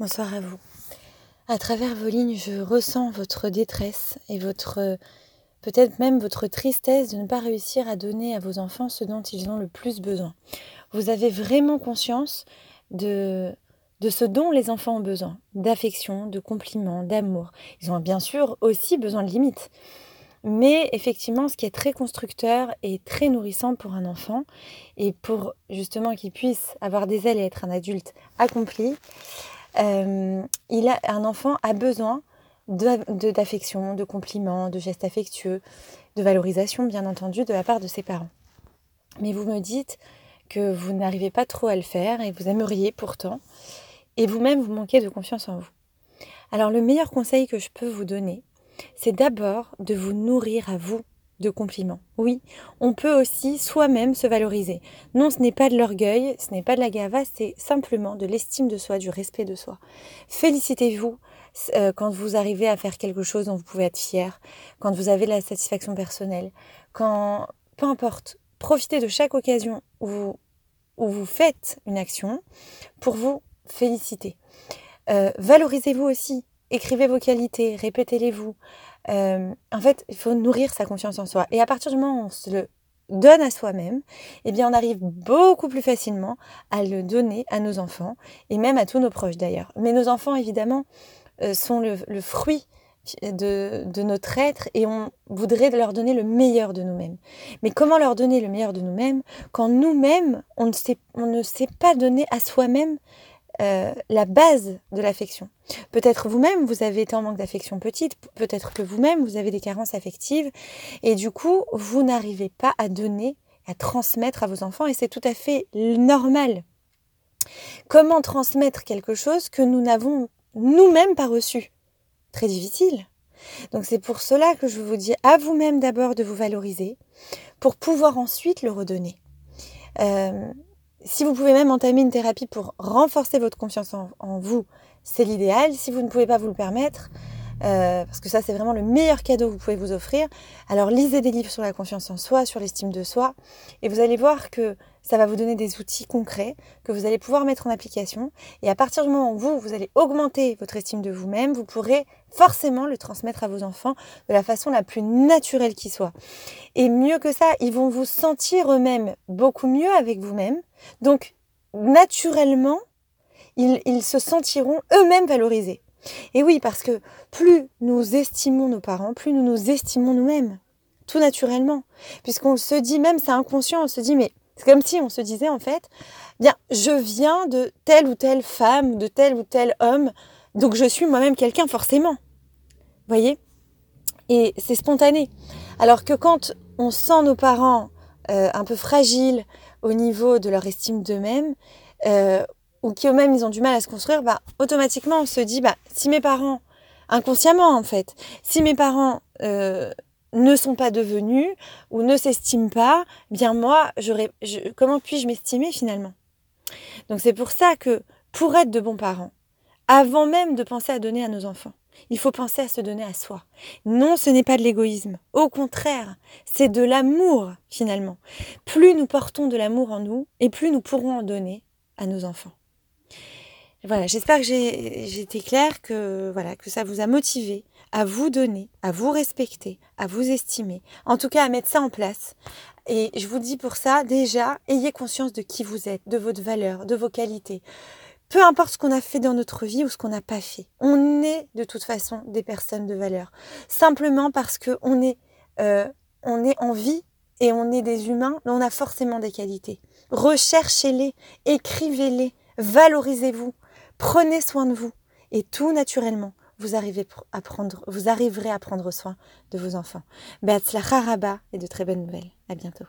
Bonsoir à vous. À travers vos lignes, je ressens votre détresse et votre peut-être même votre tristesse de ne pas réussir à donner à vos enfants ce dont ils ont le plus besoin. Vous avez vraiment conscience de de ce dont les enfants ont besoin, d'affection, de compliments, d'amour. Ils ont bien sûr aussi besoin de limites. Mais effectivement, ce qui est très constructeur et très nourrissant pour un enfant, et pour justement qu'il puisse avoir des ailes et être un adulte accompli, euh, il a, un enfant a besoin d'affection, de, de compliments, de gestes affectueux, de valorisation, bien entendu, de la part de ses parents. Mais vous me dites que vous n'arrivez pas trop à le faire et vous aimeriez pourtant, et vous-même vous manquez de confiance en vous. Alors le meilleur conseil que je peux vous donner, c'est d'abord de vous nourrir à vous de compliments. Oui, on peut aussi soi-même se valoriser. Non, ce n'est pas de l'orgueil, ce n'est pas de la gava, c'est simplement de l'estime de soi, du respect de soi. Félicitez-vous euh, quand vous arrivez à faire quelque chose dont vous pouvez être fier, quand vous avez la satisfaction personnelle, quand, peu importe, profitez de chaque occasion où vous, faites une action pour vous féliciter. Euh, valorisez-vous aussi, écrivez vos qualités, répétez-les-vous. Euh, en fait, il faut nourrir sa confiance en soi. Et à partir du moment où on se le donne à soi-même, eh bien, on arrive beaucoup plus facilement à le donner à nos enfants et même à tous nos proches d'ailleurs. Mais nos enfants, évidemment, euh, sont le, fruit de, notre être et on voudrait leur donner le meilleur de nous-mêmes. Mais comment leur donner le meilleur de nous-mêmes quand nous-mêmes, on, on ne sait pas donner à soi-même euh, la base de l'affection. Peut-être vous-même, vous avez été en manque d'affection petite, peut-être que vous-même, vous avez des carences affectives, et du coup, vous n'arrivez pas à donner, à transmettre à vos enfants, et c'est tout à fait normal. Comment transmettre quelque chose que nous n'avons nous-mêmes pas reçu? Très difficile. Donc c'est pour cela que je vous dis à vous-même d'abord de vous valoriser, pour pouvoir ensuite le redonner. Euh, si vous pouvez même entamer une thérapie pour renforcer votre confiance en, vous, c'est l'idéal. Si vous ne pouvez pas vous le permettre, euh, parce que ça c'est vraiment le meilleur cadeau que vous pouvez vous offrir, alors lisez des livres sur la confiance en soi, sur l'estime de soi, et vous allez voir que ça va vous donner des outils concrets que vous allez pouvoir mettre en application. Et à partir du moment où vous, vous allez augmenter votre estime de vous-même, vous pourrez forcément le transmettre à vos enfants de la façon la plus naturelle qui soit. Et mieux que ça, ils vont vous sentir eux-mêmes beaucoup mieux avec vous-même. Donc, naturellement, ils, ils se sentiront eux-mêmes valorisés. Et oui, parce que plus nous estimons nos parents, plus nous nous estimons nous-mêmes. Tout naturellement. Puisqu'on se dit, même c'est inconscient, on se dit, mais c'est comme si on se disait en fait, bien, je viens de telle ou telle femme, de tel ou tel homme, donc je suis moi-même quelqu'un forcément. Voyez? Et c'est spontané. Alors que quand on sent nos parents euh, un peu fragiles au niveau de leur estime d'eux-mêmes, euh, ou qui eux-mêmes ils ont du mal à se construire, bah, automatiquement on se dit, bah, si mes parents, inconsciemment en fait, si mes parents euh, ne sont pas devenus ou ne s'estiment pas, bien moi, j'aurais, comment puis-je m'estimer finalement? Donc c'est pour ça que pour être de bons parents, avant même de penser à donner à nos enfants, il faut penser à se donner à soi. Non, ce n'est pas de l'égoïsme. Au contraire, c'est de l'amour finalement. Plus nous portons de l'amour en nous et plus nous pourrons en donner à nos enfants. Voilà, j'espère que j'ai été claire, que voilà, que ça vous a motivé à vous donner, à vous respecter, à vous estimer, en tout cas à mettre ça en place. Et je vous dis pour ça, déjà, ayez conscience de qui vous êtes, de votre valeur, de vos qualités. Peu importe ce qu'on a fait dans notre vie ou ce qu'on n'a pas fait, on est de toute façon des personnes de valeur. Simplement parce que on est, euh, on est en vie et on est des humains, on a forcément des qualités. Recherchez-les, écrivez-les, valorisez-vous. Prenez soin de vous et tout naturellement, vous, arrivez à prendre, vous arriverez à prendre soin de vos enfants. Beatzlacha et de très bonnes nouvelles. À bientôt.